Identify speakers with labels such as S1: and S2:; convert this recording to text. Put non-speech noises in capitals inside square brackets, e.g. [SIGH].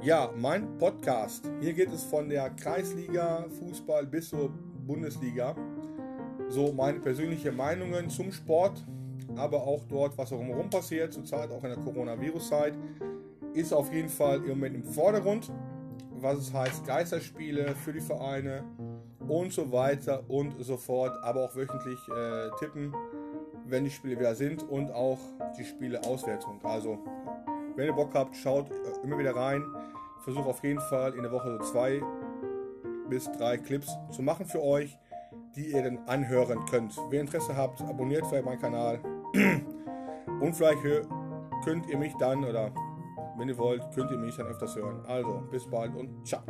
S1: Ja, mein Podcast. Hier geht es von der Kreisliga Fußball bis zur Bundesliga. So meine persönlichen Meinungen zum Sport, aber auch dort, was immer passiert, zurzeit auch in der Coronavirus-Zeit, ist auf jeden Fall im Moment im Vordergrund. Was es heißt, Geisterspiele für die Vereine und so weiter und so fort, aber auch wöchentlich äh, tippen, wenn die Spiele wieder sind und auch die Spiele-Auswertung. Also wenn ihr Bock habt, schaut äh, immer wieder rein. Ich versuche auf jeden Fall in der Woche so zwei bis drei Clips zu machen für euch, die ihr dann anhören könnt. Wer Interesse habt, abonniert vielleicht meinen Kanal. [CLEARS THROAT] Und vielleicht könnt ihr mich dann, oder wenn ihr wollt, könnt ihr mich dann öfters hören. Also, bis bald und ciao.